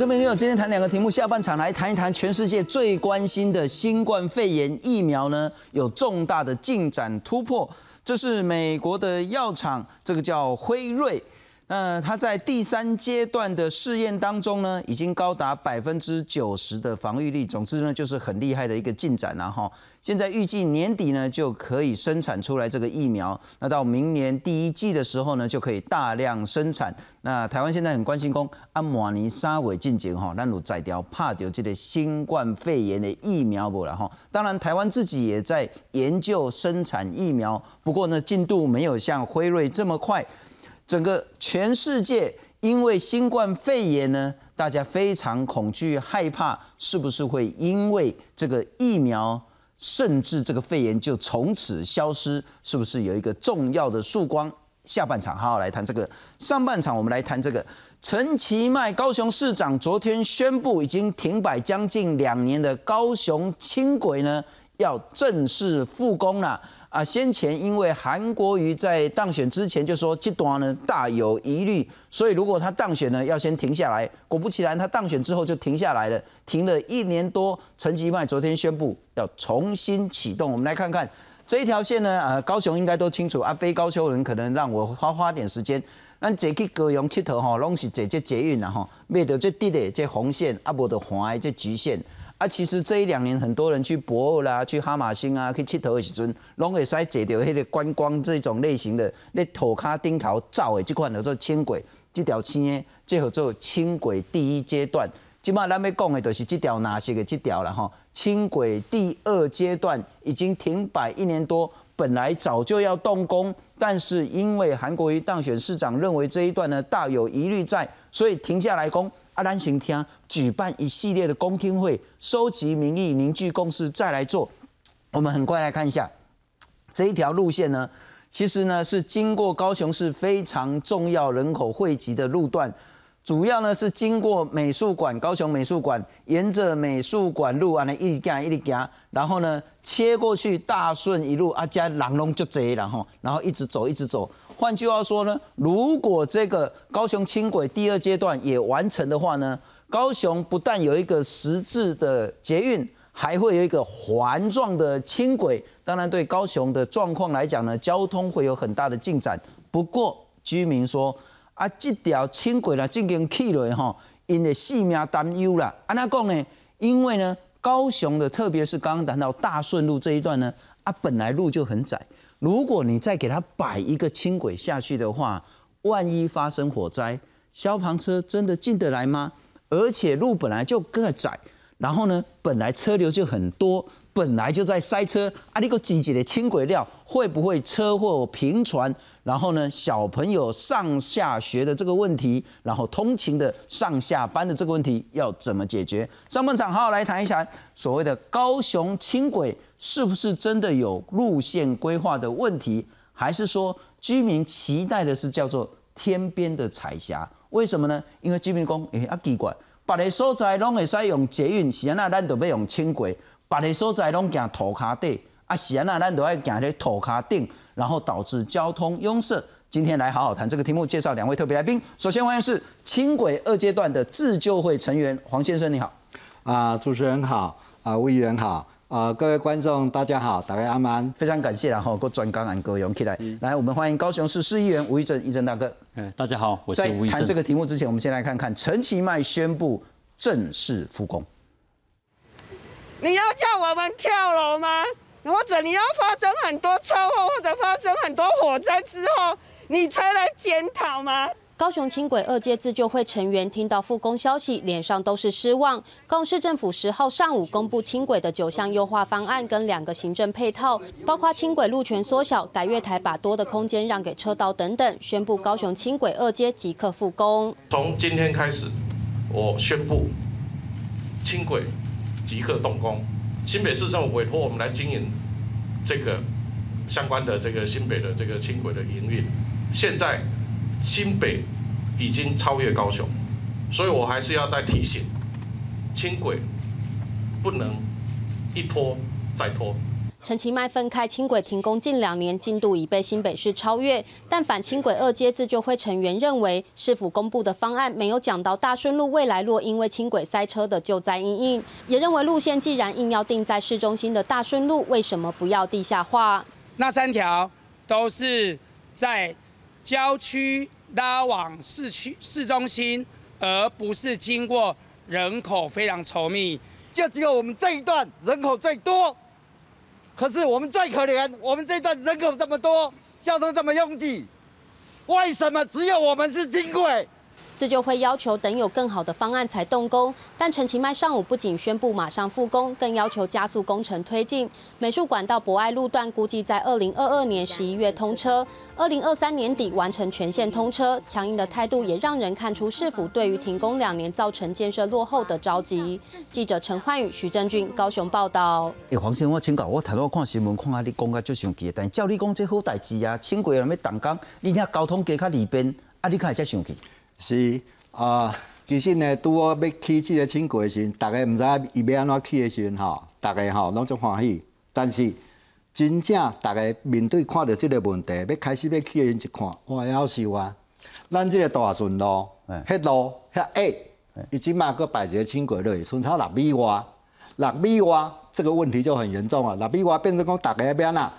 观众朋友，今天谈两个题目，下半场来谈一谈全世界最关心的新冠肺炎疫苗呢，有重大的进展突破。这是美国的药厂，这个叫辉瑞。那它在第三阶段的试验当中呢，已经高达百分之九十的防御力。总之呢，就是很厉害的一个进展了哈。现在预计年底呢就可以生产出来这个疫苗，那到明年第一季的时候呢就可以大量生产。那台湾现在很关心，讲阿马尼沙韦进前哈，咱有在掉怕掉这个新冠肺炎的疫苗不了哈。当然，台湾自己也在研究生产疫苗，不过呢进度没有像辉瑞这么快。整个全世界因为新冠肺炎呢，大家非常恐惧害怕，是不是会因为这个疫苗，甚至这个肺炎就从此消失？是不是有一个重要的曙光？下半场好好来谈这个，上半场我们来谈这个。陈其迈高雄市长昨天宣布，已经停摆将近两年的高雄轻轨呢，要正式复工了。啊，先前因为韩国瑜在当选之前就说这段呢大有疑虑，所以如果他当选呢，要先停下来。果不其然，他当选之后就停下来了，停了一年多。陈吉迈昨天宣布要重新启动。我们来看看这一条线呢，呃，高雄应该都清楚。啊，非高雄人可能让我花花点时间。咱坐去高雄佚佗吼，拢是坐这捷运啦吼，买到这地的这红线，啊，无得黄的这橘线。啊，其实这一两年很多人去博尔啦，去哈马星啊，去佚佗的时阵，拢会使坐到迄个观光这种类型的，咧土卡顶头走的这款叫做轻轨，这条线呢，叫做轻轨第一阶段。即马咱要讲的就是这条哪些的这条了哈。轻轨第二阶段已经停摆一年多，本来早就要动工，但是因为韩国瑜当选市长认为这一段呢大有疑虑在，所以停下来工。阿兰行听举办一系列的公听会，收集民意，凝聚共识，再来做。我们很快来看一下这一条路线呢，其实呢是经过高雄市非常重要人口汇集的路段，主要呢是经过美术馆，高雄美术馆，沿着美术馆路啊，那一直行一直行，然后呢切过去大顺一路啊，加人龙就这，然后然后一直走一直走。换句话说呢，如果这个高雄轻轨第二阶段也完成的话呢，高雄不但有一个实质的捷运，还会有一个环状的轻轨。当然，对高雄的状况来讲呢，交通会有很大的进展。不过，居民说啊，这条轻轨呢，进行起来哈，因为性命担忧啦。安那讲呢？因为呢，高雄的，特别是刚刚谈到大顺路这一段呢，啊，本来路就很窄。如果你再给它摆一个轻轨下去的话，万一发生火灾，消防车真的进得来吗？而且路本来就更窄，然后呢，本来车流就很多，本来就在塞车，啊，你个挤挤的轻轨料会不会车祸频传？然后呢，小朋友上下学的这个问题，然后通勤的上下班的这个问题要怎么解决？上半场好好来谈一谈所谓的高雄轻轨。是不是真的有路线规划的问题，还是说居民期待的是叫做天边的彩霞？为什么呢？因为居民讲，诶，啊奇怪，别个所在拢会使用捷运，是安那咱都要用轻轨；别个所在拢行土卡地，啊是安那咱都要行咧土卡顶，然后导致交通拥塞。今天来好好谈这个题目，介绍两位特别来宾。首先欢迎是轻轨二阶段的自救会成员黄先生，你好。啊，主持人好，啊，魏议员好。啊，各位观众，大家好，大家阿曼，非常感谢然后各专刚安各勇起来，来，我们欢迎高雄市市议员吴义正，义正大哥。哎，大家好，我是吴一正。在谈这个题目之前，我们先来看看陈其迈宣布正式复工。你要叫我们跳楼吗？或者你要发生很多车祸，或者发生很多火灾之后，你才来检讨吗？高雄轻轨二阶自救会成员听到复工消息，脸上都是失望。高雄市政府十号上午公布轻轨的九项优化方案跟两个行政配套，包括轻轨路权缩小、改月台把多的空间让给车道等等，宣布高雄轻轨二阶即刻复工。从今天开始，我宣布轻轨即刻动工。新北市政府委托我们来经营这个相关的这个新北的这个轻轨的营运，现在。新北已经超越高雄，所以我还是要再提醒，轻轨不能一拖再拖。陈其迈分开轻轨停工近两年，进度已被新北市超越。但反轻轨二阶自救会成员认为，市府公布的方案没有讲到大顺路未来若因为轻轨塞车的救灾阴影，也认为路线既然硬要定在市中心的大顺路，为什么不要地下化？那三条都是在郊区拉往市区市中心，而不是经过人口非常稠密。就只有我们这一段人口最多。可是我们最可怜，我们这一段人口这么多，交通这么拥挤，为什么只有我们是轻轨？自救会要求等有更好的方案才动工，但陈其迈上午不仅宣布马上复工，更要求加速工程推进。美术馆到博爱路段估计在二零二二年十一月通车，二零二三年底完成全线通车。强硬的态度也让人看出市府对于停工两年造成建设落后的着急。记者陈焕宇、徐正俊高雄报道。黄先生，我请教，我头先看新闻，看下你讲个就生气，但照你讲这好代志啊，轻轨要动工，你遐交通加较利便，啊，你看才生气。是啊，其实呢，拄好要起即个轻轨时，大家毋知伊要安怎起的时，吼，大家吼拢足欢喜。但是真正大家面对看到这个问题，要开始要起的时，一看，哇，夭寿啊！咱这个大顺路，迄路遐矮，伊即马搁摆一个轻轨落去，剩差六米外，六米外这个问题就很严重啊！六米外变成讲大家要安怎？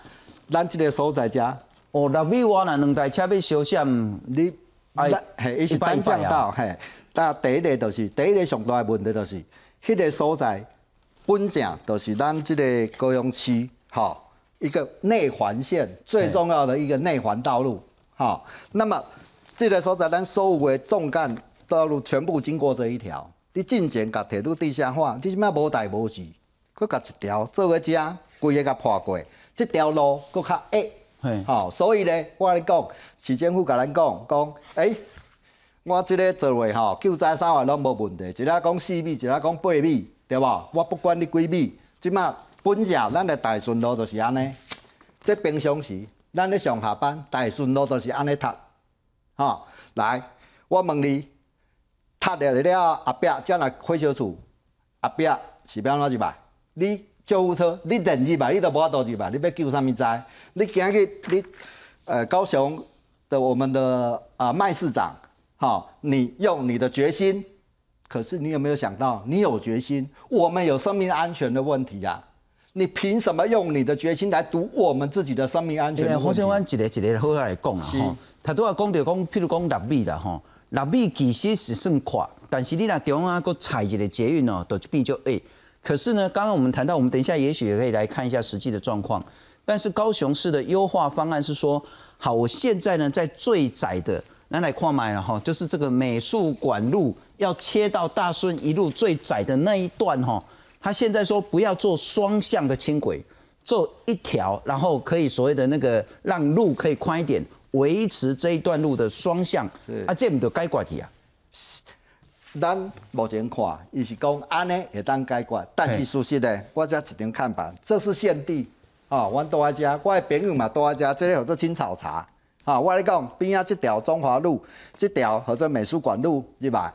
咱这个所在遮，哦，六米外若两台车要相闪，你。咱嘿，伊是单向道，嘿。但第一个就是第一个上大的问题，就是迄个所在本正就是咱即个高雄市吼一个内环线最重要的一个内环道路，吼。那么即个所在咱所有的纵干道路全部经过这一条，你进前甲铁路地下化，你即摆无代无志，佮甲一条做个遮，规个甲破过，这条路佮较矮。好，所以咧，我咧讲，市政府甲咱讲，讲，诶，我即个座位吼，救灾三万拢无问题，一个讲四米，一个讲八米，对无？我不管你几米，即马本社咱的大顺路就是安尼，即平常时，咱咧上下班，大顺路就是安尼读，吼，来，我问你，读了了后壁才来火烧厝，后壁是要安怎入来？你？救护车，你人入来，你都无法度入来，你要救啥物灾？你今日你呃高雄的我们的啊麦市长，好，你用你的决心，可是你有没有想到，你有决心，我们有生命安全的问题呀？你凭什么用你的决心来赌我们自己的生命安全？黄先生，一个一个好来讲啊，吼，他都要讲着讲，譬如讲六米啦，吼，六米其实是算快，但是你若中央搁踩一个捷运哦，就变就诶。可是呢，刚刚我们谈到，我们等一下也许也可以来看一下实际的状况。但是高雄市的优化方案是说，好，我现在呢在最窄的，来来看买了哈，就是这个美术馆路要切到大顺一路最窄的那一段哈，他现在说不要做双向的轻轨，做一条，然后可以所谓的那个让路可以宽一点，维持这一段路的双向。啊，这唔就该管的啊。咱目前看，伊是讲安尼会当解决，但是事实呢，我遮一张看板，这是现地，哦，阮住在遮，我的朋友嘛住在遮，这里叫做青草茶，哈，我咧讲边仔即条中华路，即条或者美术馆路入来，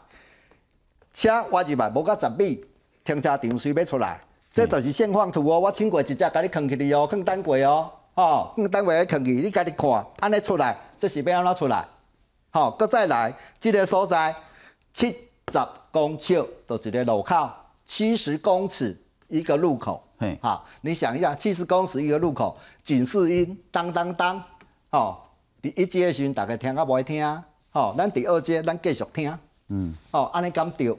车我入来无到十米，停车场随便出来，这就是现况图哦，我请过一只，甲你扛起哩哦，扛单轨哦，吼，扛单轨扛起，你家己看，安尼出来，这是要安怎出来？好，搁再来，这个所在七。十公尺的一个路口，七十公尺一个路口。嘿，好，你想一下，七十公尺一个路口，警示音当当当，哦，第一阶的时阵大家听啊不爱听，哦，咱第二阶咱继续听，嗯，哦，安尼敢对，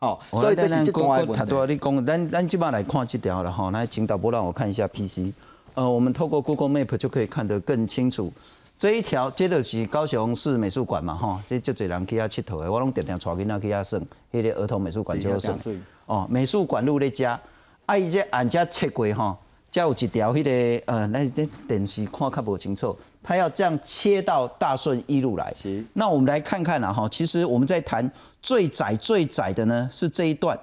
哦，所以这是一段问题。太多你讲，咱咱即摆来看这条了哈，来请导播让我看一下 PC，呃，我们透过 Google Map 就可以看得更清楚。这一条这就是高雄市美术馆嘛，吼，这就侪人去遐佚佗的，我拢常常带囡仔去遐耍，迄个儿童美术馆就耍。哦，美术馆路咧遮，啊伊这按遮切过吼，才有一条迄个呃，那电电视看较无清楚，他要这样切到大顺一路来。是。那我们来看看啦，哈，其实我们在谈最窄最窄的呢是这一段，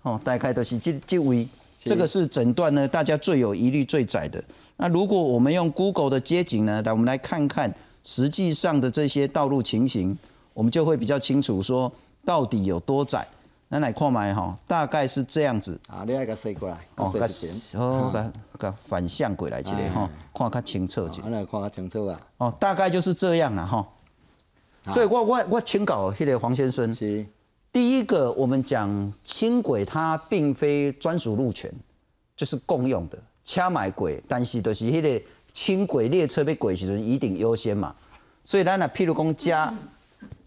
哦，大概都是这这位，这个是整段呢大家最有疑虑最窄的。那如果我们用 Google 的街景呢，来我们来看看实际上的这些道路情形，我们就会比较清楚说到底有多窄。那来看麦哈，大概是这样子。啊，你爱个塞过来，哦，甲甲哦，个个反向过来一个哈，看较清楚一点。来看较清楚啊。哦，大概就是这样了哈。所以我我我请教迄个黄先生。是。第一个，我们讲轻轨，它并非专属路权，就是共用的。车买轨，但是就是迄个轻轨列车被轨时阵一定优先嘛。所以咱呢，譬如讲加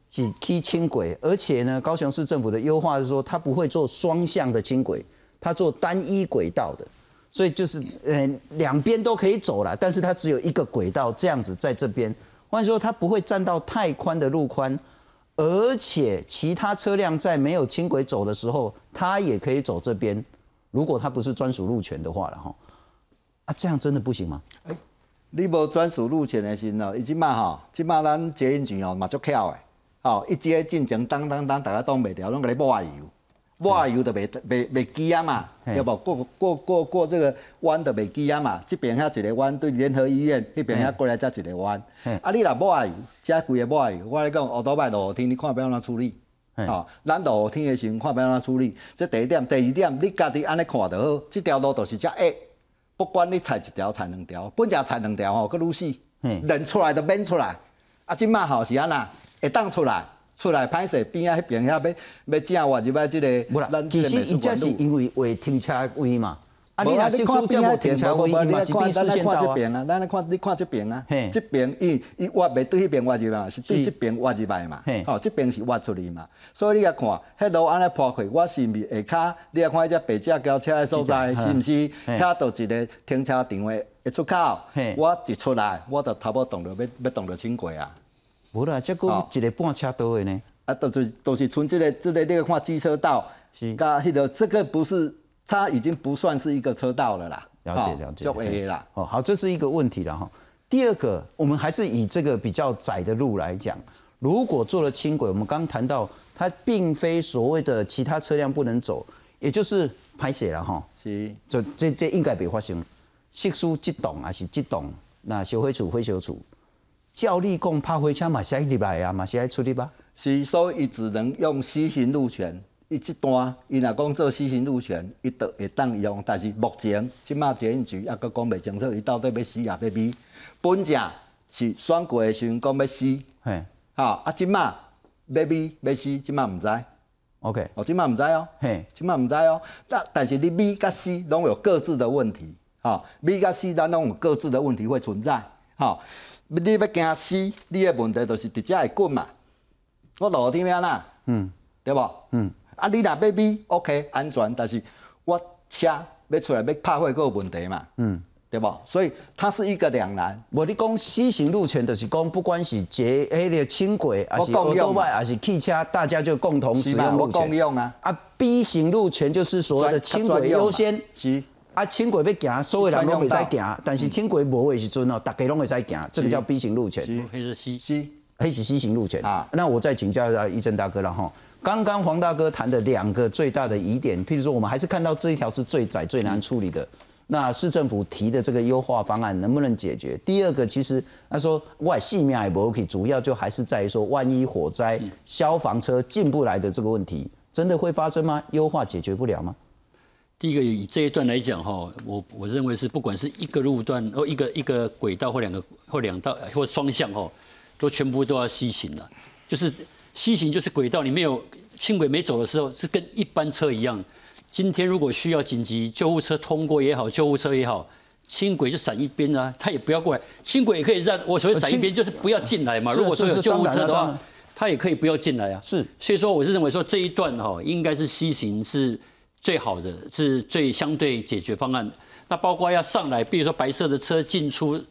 是去轻轨，而且呢，高雄市政府的优化是说，它不会做双向的轻轨，它做单一轨道的。所以就是呃两边都可以走了，但是它只有一个轨道这样子在这边。换句话说，它不会占到太宽的路宽。而且其他车辆在没有轻轨走的时候，它也可以走这边。如果它不是专属路权的话了哈，啊，这样真的不行吗？哎，你无专属路权的时候，伊即马吼，即马咱捷运站哦嘛足巧的，吼，一接进前当当当，大家挡袂掉，拢甲你抹油。抹油就袂袂袂记啊嘛，对不？过过过过这个弯就袂记啊嘛。这边遐一个弯对联合医院，迄边遐过来才一个弯。啊，你若抹油，遮贵个抹油，我来讲，乌多摆路天，你看要安怎处理？哦，咱路天的时候看要安怎处理？这第一点，第二点，你家己安尼看就好。这条路就是遮下，不管你踩一条、踩两条，本只踩两条吼，佫愈死。人出来就免出来。啊，即卖吼是安那会当出来？出来歹势边啊，迄边遐要要正话入来即个。其实伊这是因为为停车位嘛。啊，你若是看边无停车位，伊嘛是必视线道啊。咱来看这边啊，咱来看你看这边啊。这边伊伊挖袂对迄边挖入来，是对这边挖入来嘛。吼，这边是挖出去嘛。所以你来看，迄路安尼破开，我是毋是下骹？你啊看迄只白只交车的所在，是毋是？遐倒一个停车场的一出口，我一出来，我就差不多动了，要要动了轻轨啊。无啦，这个一个半车道的呢，啊，都是都是从这个这个你个看机车道，是，甲迄个这个不是，它已经不算是一个车道了啦。了解了解，就 A 啦。哦，好，这是一个问题了哈。第二个，我们还是以这个比较窄的路来讲，如果做了轻轨，我们刚谈到它并非所谓的其他车辆不能走，也就是拍写了哈。是，就这这应该别发生，稀疏激动还是激动，那修灰处灰修处。照你讲，拍火车嘛是爱入来啊，嘛是爱出入吧？是，所以只能用西行路权。伊即段，伊若讲做死刑入选，伊都会当用。但是目前，即马捷运局还阁讲袂清楚，伊到底要死也要 B。本正是选过的时阵讲要死嘿，好啊，即马要 B 要 C，即马毋知。OK，哦，即马毋知哦，嘿，即马毋知哦。但但是你 B 甲 C 拢有各自的问题，哈，B 甲 C 咱拢有各自的问题会存在，哈。你要惊死，你的问题就是直接会滚嘛。我落天咩啦？嗯，对无？嗯，啊，你若要比 OK 安全，但是我车要出来要拍火，个问题嘛。嗯，对不？所以它是一个两难。我你讲 C 型路权，就是讲不管是捷迄个轻轨，还是欧多外，还是汽车，大家就共同使用路权。共用啊。啊，B 型路权就是所谓的轻轨优先。是。啊，轻轨要行，所有人拢会使行，但是轻轨无的时阵哦，大家拢会使行，这个叫 B 型路权。黑是 C C，黑是 C 型路权。啊，那我再请教一下医生大哥了哈。刚刚黄大哥谈的两个最大的疑点，譬如说我们还是看到这一条是最窄、最难处理的。那市政府提的这个优化方案能不能解决？第二个，其实他说外性命也不 OK，主要就还是在于说，万一火灾，消防车进不来的这个问题，真的会发生吗？优化解决不了吗？第一个以这一段来讲哈，我我认为是不管是一个路段或一个一个轨道或两个或两道或双向哈，都全部都要西行了。就是 C 型就是轨道你没有轻轨没走的时候是跟一般车一样。今天如果需要紧急救护车通过也好，救护车也好，轻轨就闪一边啊，他也不要过来。轻轨也可以让我所谓闪一边就是不要进来嘛。如果说有救护车的话，他也可以不要进来啊。是，所以说我是认为说这一段哈应该是西行是。最好的是最相对解决方案，那包括要上来，比如说白色的车进出，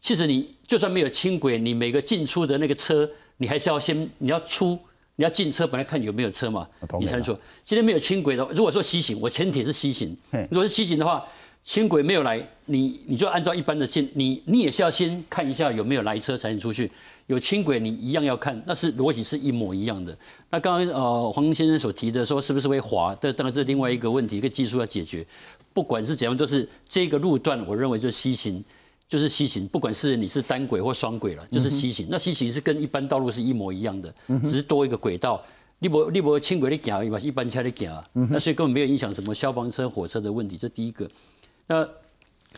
其实你就算没有轻轨，你每个进出的那个车，你还是要先你要出，你要进车，本来看有没有车嘛，你才能出。今天没有轻轨的，如果说西行，我前提是西行，如果是西行的话，轻轨没有来，你你就按照一般的进，你你也是要先看一下有没有来车才能出去。有轻轨，你一样要看，那是逻辑是一模一样的。那刚刚呃黄先生所提的说是不是会滑，这当然是另外一个问题，一个技术要解决。不管是怎样，都是这个路段，我认为就是西行，就是西行。不管是你是单轨或双轨了，就是西行。那西行是跟一般道路是一模一样的，只是多一个轨道。你不你不轻轨的行，嘛是一般车的行，那所以根本没有影响什么消防车、火车的问题，这第一个。那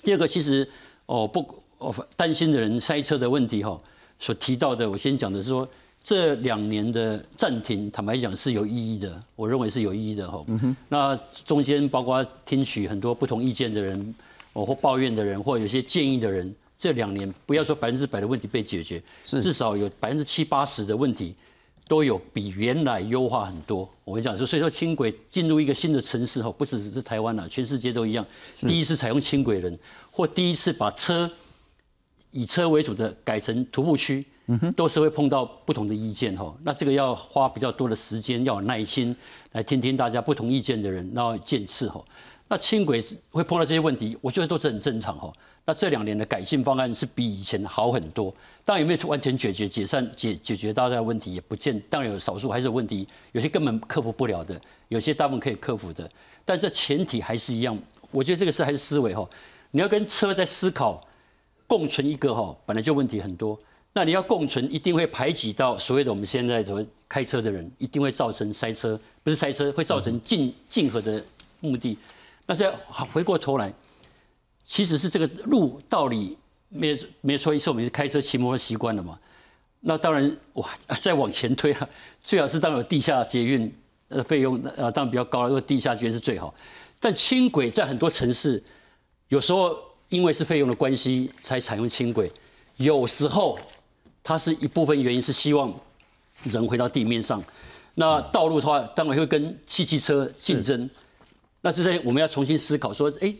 第二个，其实哦不哦担心的人塞车的问题哈，所提到的，我先讲的是说这两年的暂停，坦白讲是有意义的，我认为是有意义的哈。那中间包括听取很多不同意见的人，哦或抱怨的人，或有些建议的人，这两年不要说百分之百的问题被解决，至少有百分之七八十的问题。都有比原来优化很多。我跟你讲说，所以说轻轨进入一个新的城市后，不只是台湾了，全世界都一样。第一次采用轻轨人，或第一次把车以车为主的改成徒步区，都是会碰到不同的意见哈。那这个要花比较多的时间，要有耐心来听听大家不同意见的人，然后见次哈。那轻轨会碰到这些问题，我觉得都是很正常哈。那这两年的改进方案是比以前好很多，当然有没有完全解决、解散、解解决大家的问题也不见，当然有少数还是有问题，有些根本克服不了的，有些大部分可以克服的，但这前提还是一样，我觉得这个是还是思维哈，你要跟车在思考共存一个哈，本来就问题很多，那你要共存，一定会排挤到所谓的我们现在所谓开车的人，一定会造成塞车，不是塞车，会造成竞竞合的目的，那再回过头来。其实是这个路道理没没错，一次我们是开车骑摩托习惯了嘛。那当然哇，再往前推啊，最好是当有地下捷运呃费用呃当然比较高了，如果地下捷运是最好。但轻轨在很多城市，有时候因为是费用的关系才采用轻轨，有时候它是一部分原因是希望人回到地面上。那道路的话，当然会跟汽汽车竞争。那是在我们要重新思考说，哎。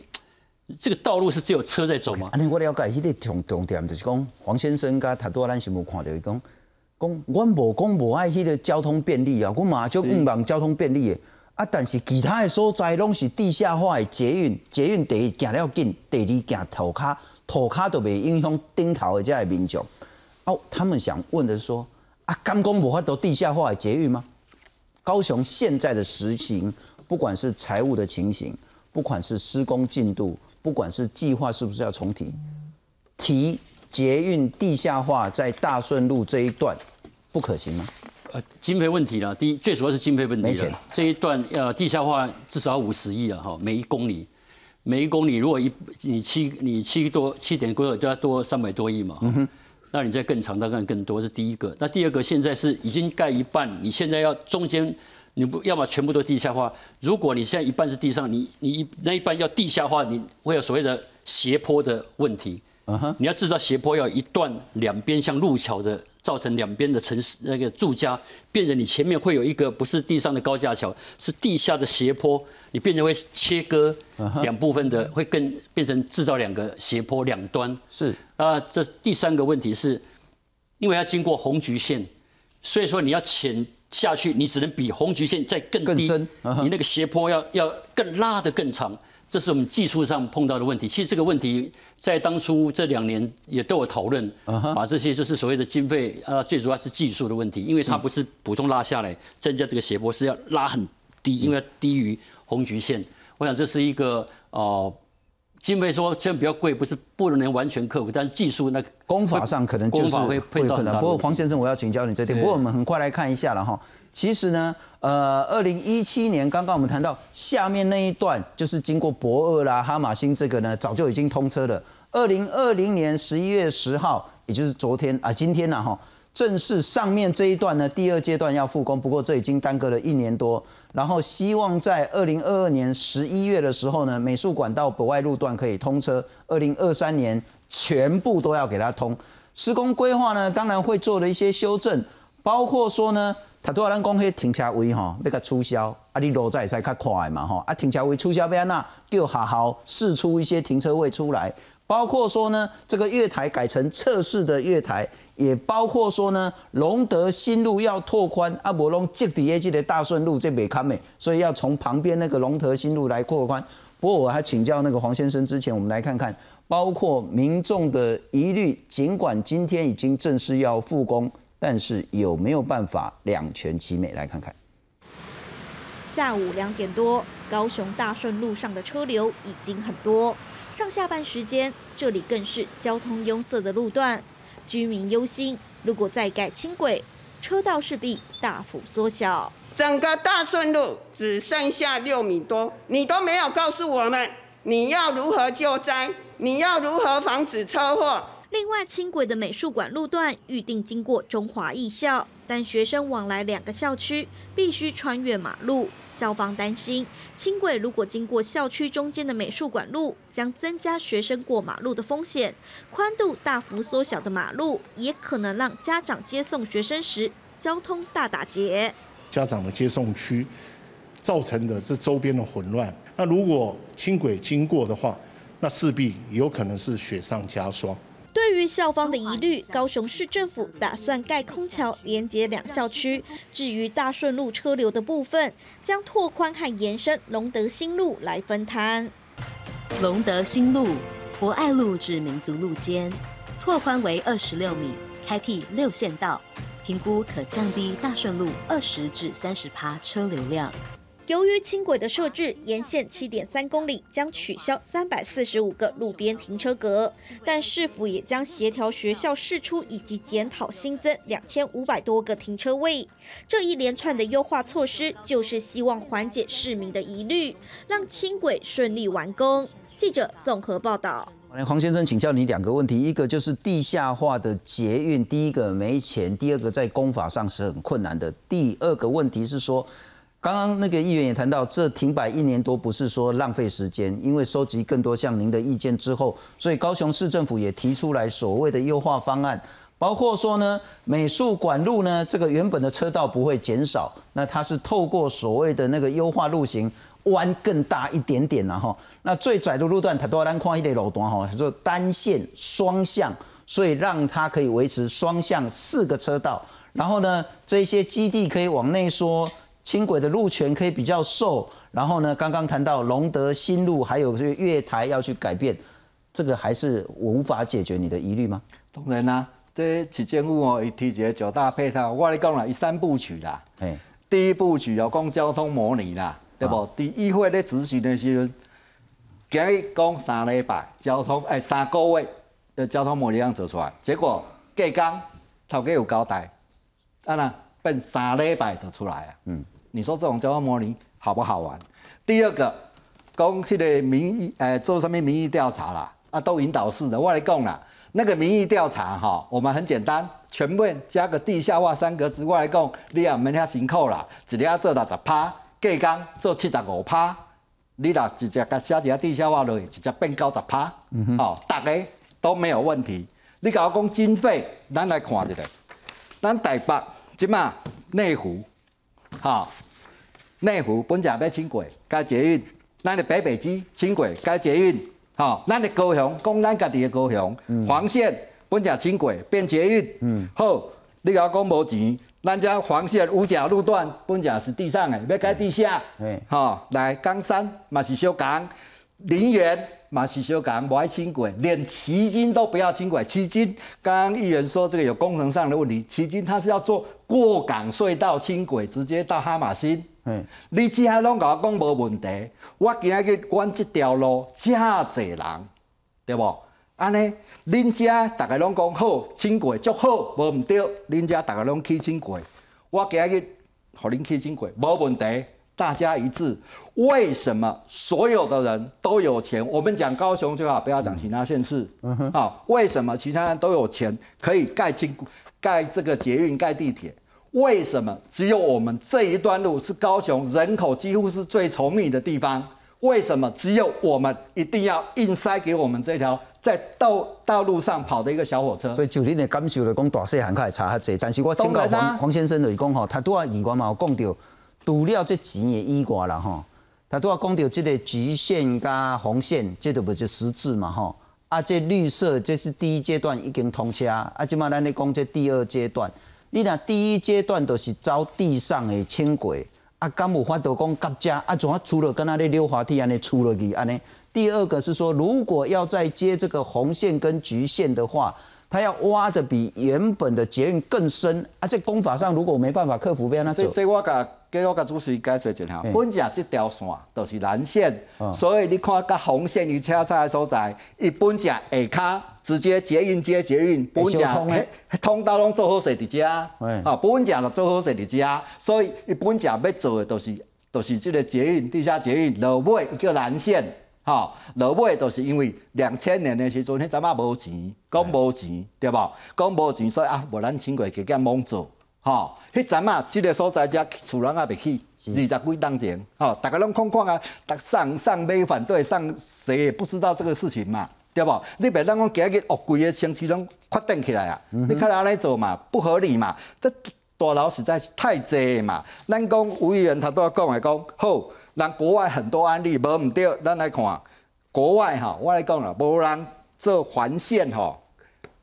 这个道路是只有车在走吗？安尼我了解，迄个重重点就是讲，黄先生甲太多咱是无看到伊讲，讲我无讲无爱迄个交通便利啊，我嘛就唔望交通便利的啊。但是其他的所在拢是地下化的捷运，捷运第一行了紧，第二行头卡，头卡都未影响顶头的这些民众。哦，他们想问的是说，啊，敢讲无法都地下化的捷运吗？高雄现在的实行，不管是财务的情形，不管是施工进度。不管是计划是不是要重提，提捷运地下化在大顺路这一段不可行吗？呃，经费问题了，第一最主要是经费问题了。这一段呃地下化至少五十亿了哈，每一公里，每一公里如果一你七你七多七点多就要多三百多亿嘛，那你再更长大概更多是第一个。那第二个现在是已经盖一半，你现在要中间。你不要么全部都地下化。如果你现在一半是地上，你你那一半要地下化，你会有所谓的斜坡的问题。嗯哼，你要制造斜坡，要一段两边像路桥的，造成两边的城市那个住家，变成你前面会有一个不是地上的高架桥，是地下的斜坡，你变成会切割两部分的，会更变成制造两个斜坡两端。是啊，这第三个问题是，因为要经过红橘线，所以说你要浅。下去，你只能比红橘线再更低，你那个斜坡要要更拉得更长，这是我们技术上碰到的问题。其实这个问题在当初这两年也都有讨论，把这些就是所谓的经费啊，最主要是技术的问题，因为它不是普通拉下来增加这个斜坡，是要拉很低，因为低于红局线。我想这是一个哦。经费说这样比较贵，不是不能完全克服，但是技术那功法上可能就是会可能。不过黄先生，我要请教你这点。不过我们很快来看一下了哈。其实呢，呃，二零一七年刚刚我们谈到下面那一段，就是经过博二啦、哈马星这个呢，早就已经通车了。二零二零年十一月十号，也就是昨天啊，今天呢哈。正是上面这一段呢，第二阶段要复工，不过这已经耽搁了一年多。然后希望在二零二二年十一月的时候呢，美术馆到北外路段可以通车。二零二三年全部都要给它通。施工规划呢，当然会做了一些修正，包括说呢，他都要咱讲迄停车位哈，要甲取消，啊，你路在才较快嘛哈，啊，停车位促销要安那，叫好好试出一些停车位出来。包括说呢，这个月台改成测试的月台，也包括说呢，龙德新路要拓宽，阿伯龙接底下这的大顺路这北康美，所以要从旁边那个龙德新路来扩宽。不过我还请教那个黄先生之前，我们来看看，包括民众的疑虑，尽管今天已经正式要复工，但是有没有办法两全其美？来看看。下午两点多，高雄大顺路上的车流已经很多。上下班时间，这里更是交通拥塞的路段，居民忧心，如果再改轻轨，车道势必大幅缩小。整个大顺路只剩下六米多，你都没有告诉我们你要如何救灾，你要如何防止车祸。另外，轻轨的美术馆路段预定经过中华艺校，但学生往来两个校区必须穿越马路。校方担心，轻轨如果经过校区中间的美术馆路，将增加学生过马路的风险。宽度大幅缩小的马路，也可能让家长接送学生时交通大打劫。家长的接送区造成的这周边的混乱，那如果轻轨经过的话，那势必有可能是雪上加霜。对于校方的疑虑，高雄市政府打算盖空桥连接两校区。至于大顺路车流的部分，将拓宽和延伸龙德新路来分摊。龙德新路博爱路至民族路间拓宽为二十六米，开辟六线道，评估可降低大顺路二十至三十趴车流量。由于轻轨的设置，沿线七点三公里将取消三百四十五个路边停车格，但市府也将协调学校释出以及检讨新增两千五百多个停车位。这一连串的优化措施，就是希望缓解市民的疑虑，让轻轨顺利完工。记者综合报道。黄先生，请教你两个问题，一个就是地下化的捷运，第一个没钱，第二个在工法上是很困难的。第二个问题是说。刚刚那个议员也谈到，这停摆一年多不是说浪费时间，因为收集更多像您的意见之后，所以高雄市政府也提出来所谓的优化方案，包括说呢，美术馆路呢这个原本的车道不会减少，那它是透过所谓的那个优化路型弯更大一点点然后，那最窄的路段它都要咱看一点路段哈，就单线双向，所以让它可以维持双向四个车道，然后呢，这些基地可以往内缩。轻轨的路权可以比较瘦，然后呢，刚刚谈到龙德新路还有这个月台要去改变，这个还是无法解决你的疑虑吗？当然啦，这市政府哦，伊提一个九大配套，我咧讲啦，伊三部曲啦。哎，第一部曲要讲交通模拟啦，对不？第一会咧执行的时阵，今日讲三礼拜交通，哎，三个月的交通模拟样做出来，结果隔工头家有交代，啊那变三礼拜就出来啊。嗯。你说这种交通模拟好不好玩？第二个，公司的民意，呃，做什么民意调查啦？啊，都引导式的。我来讲啦，那个民意调查哈，我们很简单，全面加个地下化三格子。我来讲，你也免遐辛苦啦，一日要做六十趴，计工做七十五趴，你若直接甲写一个地下化落去，直接变九十趴，好，大家都没有问题。你甲我讲经费，咱来看一下，咱台北即嘛内湖，好。内湖本正要轻轨加捷运，咱的北北基轻轨加捷运，吼，咱的高雄讲咱家己的高雄，黄线本正轻轨变捷运，嗯。好，你甲我讲无钱，咱这黄线五甲路段本正是地上的，要改地下，吼，来冈山嘛是小港，林园嘛是小港，无爱轻轨，连旗津都不要轻轨，旗津刚刚议员说这个有工程上的问题，旗津他是要做过港隧道轻轨，直接到哈马星。嗯，你只下拢甲我讲无问题，我今日去阮这条路遮济人，对无？安尼，恁遮大家拢讲好，轻轨足好，无毋对。恁遮大家拢去轻轨，我今日互恁去轻轨，无问题，大家一致。为什么所有的人都有钱？我们讲高雄就好，不要讲其他县市。嗯哼，好，为什么其他人都有钱可以盖轻盖这个捷运、盖地铁？为什么只有我们这一段路是高雄人口几乎是最稠密的地方？为什么只有我们一定要硬塞给我们这条在道道路上跑的一个小火车？所以就恁的感受来讲，大细汉快差较济。但是我请教黄黄先生就是讲吼，他拄啊以外嘛有讲到，除了这钱的以外啦吼，他拄啊讲到这个橘线加红线，这都不就实质嘛吼？啊，这绿色这是第一阶段已经通车，啊，即嘛咱咧讲这第二阶段。你若第一阶段都是走地上的轻轨，啊，敢有法度讲夹加啊，怎啊除了跟那咧溜滑梯安尼出落去安尼？第二个是说，如果要再接这个红线跟橘线的话，它要挖的比原本的捷运更深啊。这工法上如果没办法克服，要那这这我甲给我甲主持人解释一下，本正这条线都是蓝线，所以你看甲红线与车差的所在，伊本正下骹。直接捷运接捷运，不稳正，通道拢做好势伫遮，啊，不稳正就做好势伫遮，所以伊本正要做的都是，都是这个捷运，地下捷运，落尾叫蓝线，哈，落尾都是因为两千年的时阵，迄阵啊无钱，讲无钱，对无？讲无钱，所以啊，无咱轻轨加减猛做，哈，迄阵啊，这个所在遮厝人也袂起，二十几当前，哈，大家拢看看啊，上上没反对，上谁也不知道这个事情嘛。对不？你别让我今日恶贵的城市拢决定起来啊！你看安尼做嘛，不合理嘛？这大楼实在是太济嘛。咱讲吴议员他都要讲来讲，好，人国外很多案例无毋对，咱来看国外吼，我来讲啦，无人做环线吼，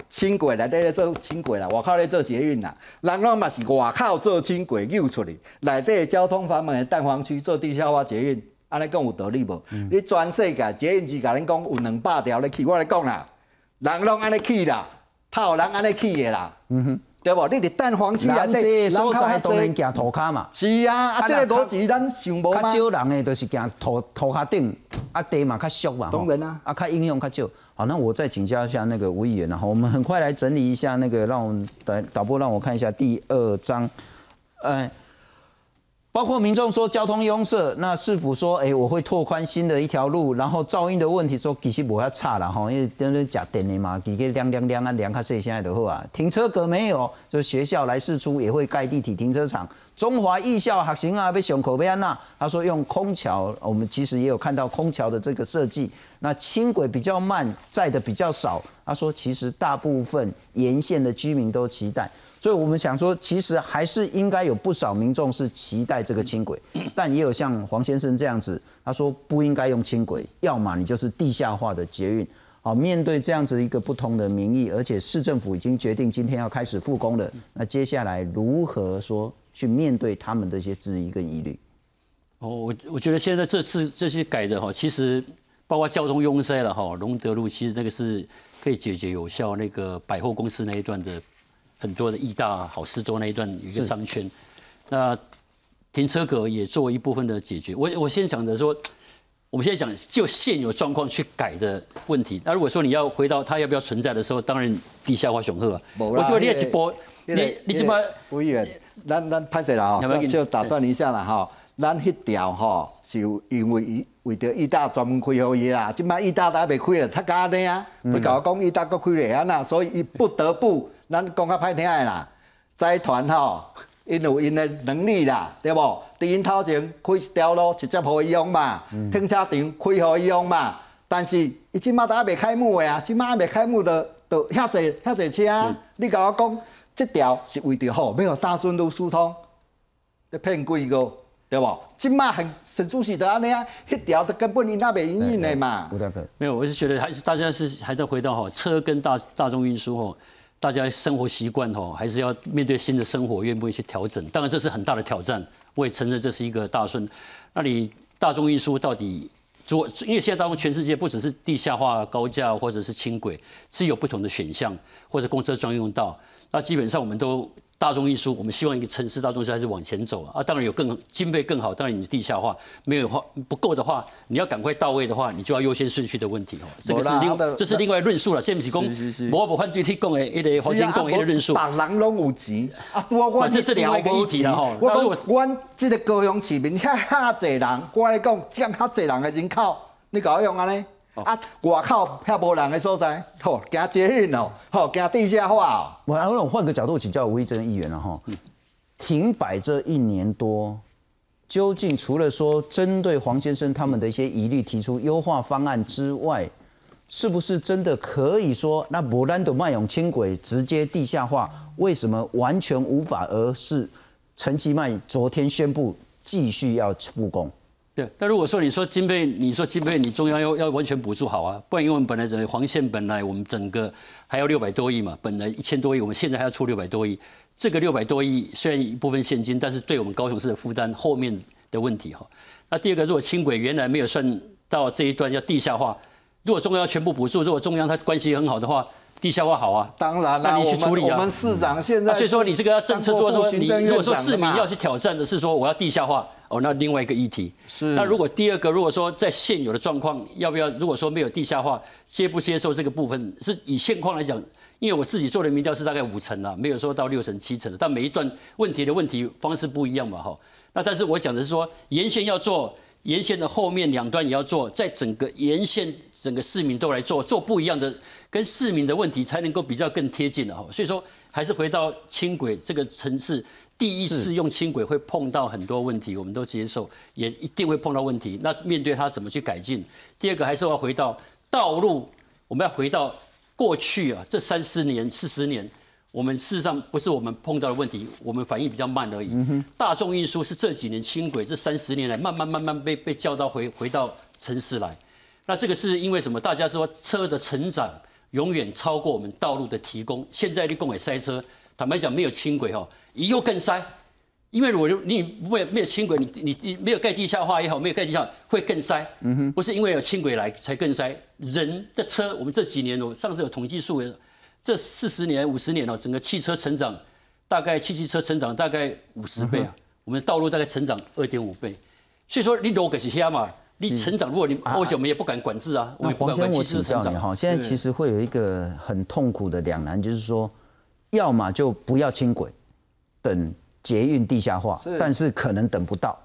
轻轨内底咧做轻轨啦，外口咧做捷运啦，人拢嘛是外口做轻轨溜出去，内底交通繁忙的蛋黄区做地下化捷运。安尼讲有道理无？你全世界捷运局甲恁讲有两百条咧去，我来讲啦，人拢安尼去啦，有人安尼去的啦，对无？你伫蛋黄区内底，所在当然行涂骹嘛。是啊，啊，这个逻辑咱想无较少人诶，都是行涂涂骹顶，啊地嘛较俗嘛。当然啊，啊较应用较少。好，那我再请教一下那个吴议员然后我们很快来整理一下那个，让我们导导播让我看一下第二章，嗯。包括民众说交通拥塞，那市府说，哎，我会拓宽新的一条路，然后噪音的问题说其实不要差了哈，因为等于假电的嘛，几个亮亮亮啊，亮卡谁现在的货啊，停车格没有，就是学校来试出也会盖立体停车场，中华艺校学生啊被熊口被安娜，他说用空桥，我们其实也有看到空桥的这个设计，那轻轨比较慢，载的比较少，他说其实大部分沿线的居民都期待。所以，我们想说，其实还是应该有不少民众是期待这个轻轨，但也有像黄先生这样子，他说不应该用轻轨，要么你就是地下化的捷运。好，面对这样子一个不同的民意，而且市政府已经决定今天要开始复工了，那接下来如何说去面对他们的一些质疑跟疑虑？哦，我我觉得现在这次这些改的哈，其实包括交通拥塞了哈，龙德路其实那个是可以解决有效那个百货公司那一段的。很多的义大好事多那一段有一个商圈，那停车格也作为一部分的解决。我我先讲的说，我们现在讲就现有状况去改的问题。那如果说你要回到它要不要存在的时候，当然地下化雄厚啊。我觉得你一波，你你怎么？不远，咱咱拍摄了哈，就打断一下了哈。咱迄条哈是因为伊为着意大专门开好伊啦，即摆意大都还未开了，他家呢啊，你甲我讲义大搁开咧啊那，所以伊不得不。咱讲较歹听的啦，财团吼，因有因的能力啦，对无？伫因头前开一条路，直接互伊用嘛，停车场开互伊用嘛。但是伊即马都还未开幕的啊，即马还未开幕的，都遐侪遐侪车。你甲我讲，即条是为着吼，要互大顺路疏通，要骗鬼个，对无？即马很陈主席都安尼啊，迄条根本伊那袂营运的嘛。没有，我是觉得还是大家是还在回到吼车跟大大众运输吼。大家生活习惯吼，还是要面对新的生活，愿不愿意去调整？当然这是很大的挑战，我也承认这是一个大顺。那你大众运输到底做？因为现在当中全世界不只是地下化高架或者是轻轨，是有不同的选项或者公车专用道。那基本上我们都。大众运输，我们希望一个城市大众运输还是往前走啊！啊，当然有更经费更好，当然你地下化没有话不够的话，你要赶快到位的话，你就要优先顺序的问题哦。这个是另这是另外论述了。现在不是讲，我不反对提供的一个黄金供一个论述。把人拢有钱啊！我我这是另外一个议题了哈。我讲我这个高雄市民遐遐济人，我来讲占遐侪人的人口，你搞用安尼？啊，外口遐无人的所在，吼，行捷运哦，吼，行地下化哦。我我我换个角度请教吴一珍议员了哈，停摆这一年多，究竟除了说针对黄先生他们的一些疑虑提出优化方案之外，是不是真的可以说那博兰德迈永轻轨直接地下化，为什么完全无法？而是陈其迈昨天宣布继续要复工。对，那如果说你说经费，你说经费，你中央要要完全补助好啊，不然因为我们本来整个黄线本来我们整个还要六百多亿嘛，本来一千多亿，我们现在还要出六百多亿，这个六百多亿虽然一部分现金，但是对我们高雄市的负担后面的问题哈。那第二个，如果轻轨原来没有算到这一段要地下化，如果中央要全部补助，如果中央它关系很好的话。地下化好啊，当然啦，你去处理啊。我们市长现在，所以说你这个要政策做说，你如果说市民要去挑战的是说我要地下化，哦，那另外一个议题是。那如果第二个，如果说在现有的状况，要不要？如果说没有地下化，接不接受这个部分？是以现况来讲，因为我自己做的民调是大概五成啊，没有说到六成七成的，但每一段问题的问题方式不一样嘛，哈。那但是我讲的是说，沿线要做，沿线的后面两端也要做，在整个沿线整个市民都来做，做不一样的，跟市民的问题才能够比较更贴近的哈。所以说，还是回到轻轨这个层次。第一次用轻轨会碰到很多问题，我们都接受，也一定会碰到问题。那面对它怎么去改进？第二个还是要回到道路，我们要回到过去啊，这三十年、四十年，我们事实上不是我们碰到的问题，我们反应比较慢而已。大众运输是这几年轻轨这三十年来慢慢慢慢被被叫到回回到城市来。那这个是因为什么？大家说车的成长永远超过我们道路的提供。现在你供给塞车，坦白讲没有轻轨哈。以后更塞，因为如果你没有没有轻轨，你你你没有盖地下化也好，没有盖地下会更塞。嗯哼，不是因为有轻轨来才更塞。人的车，我们这几年哦，上次有统计数，这四十年五十年哦，整个汽车成长大概汽汽车成长大概五十倍啊，我们的道路大概成长二点五倍。所以说你如果是黑嘛，你成长如果你而且我们也不敢管制啊。那黄先我请教你哈，现在其实会有一个很痛苦的两难，就是说，要么就不要轻轨。等捷运地下化，但是可能等不到。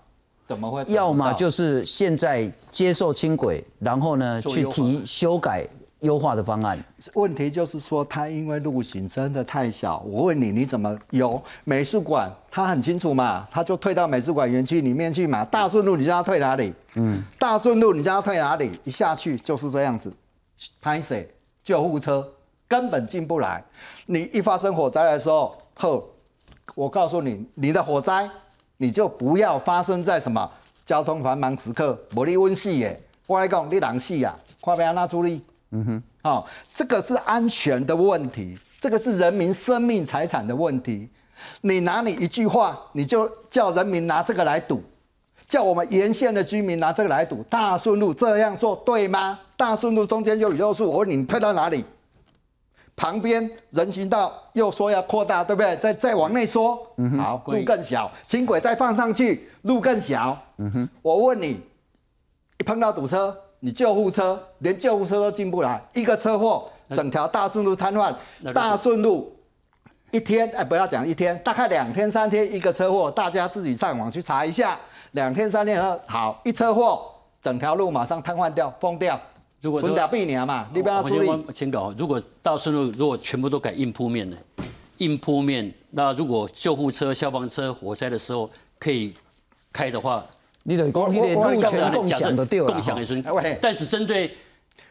怎么会？要么就是现在接受轻轨，然后呢去提修改优化的方案。问题就是说，它因为路型真的太小。我问你，你怎么有美术馆？他很清楚嘛，他就退到美术馆园区里面去嘛。大顺路你叫它退哪里？嗯，大顺路你叫它退哪里？一下去就是这样子，拍水救护车根本进不来。你一发生火灾的时候，呵。我告诉你，你的火灾，你就不要发生在什么交通繁忙时刻，无你温死耶！我来讲，你人死啊，快不要拿出力。嗯哼，好，这个是安全的问题，这个是人民生命财产的问题。你拿你一句话，你就叫人民拿这个来赌，叫我们沿线的居民拿这个来赌，大顺路这样做对吗？大顺路中间有雨漏树，我问你，你退到哪里？旁边人行道又说要扩大，对不对？再再往内缩，好，路更小。轻轨再放上去，路更小。嗯哼，我问你，一碰到堵车，你救护车连救护车都进不来，一个车祸，整条大顺路瘫痪。大顺路一天，哎，不要讲一天，大概两天三天一个车祸，大家自己上网去查一下。两天三天后，好一车祸，整条路马上瘫痪掉，封掉。如果分掉避年嘛，你不要处理。先搞，如果到时候如果全部都改硬铺面呢？硬铺面，那如果救护车、消防车火灾的时候可以开的话，你的公路权共享的对共享的是，但只针对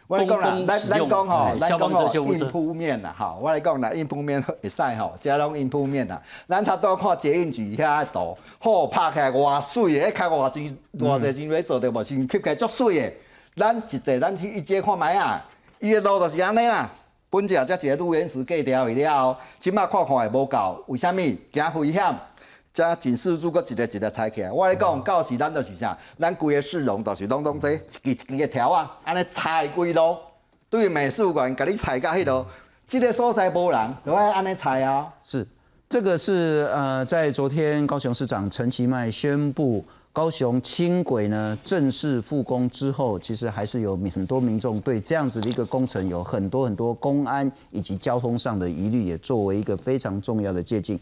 公共使用哈，消防车、救护车。硬铺面呐，哈，我来讲啦，硬铺面会使吼，加拢硬铺面呐。咱他都看捷运局遐图，好拍起来偌水诶，开偌钱偌侪钱来做的无，是起来足水的。咱实际咱去一街看卖啊，伊的路就是安尼啦。本只才一个路缘石过掉去了后，即摆看看会无够，为虾米？惊危险，加警示柱搁一个一个拆起来。我来讲，到时咱就是啥？咱规个市容就是拢拢这一一个条啊，安尼拆规路，对美术馆甲你拆到迄度，即个所在无人，就爱安尼拆啊。是，这个是呃，在昨天高雄市长陈其迈宣布。高雄轻轨呢正式复工之后，其实还是有很多民众对这样子的一个工程有很多很多公安以及交通上的疑虑，也作为一个非常重要的借鉴。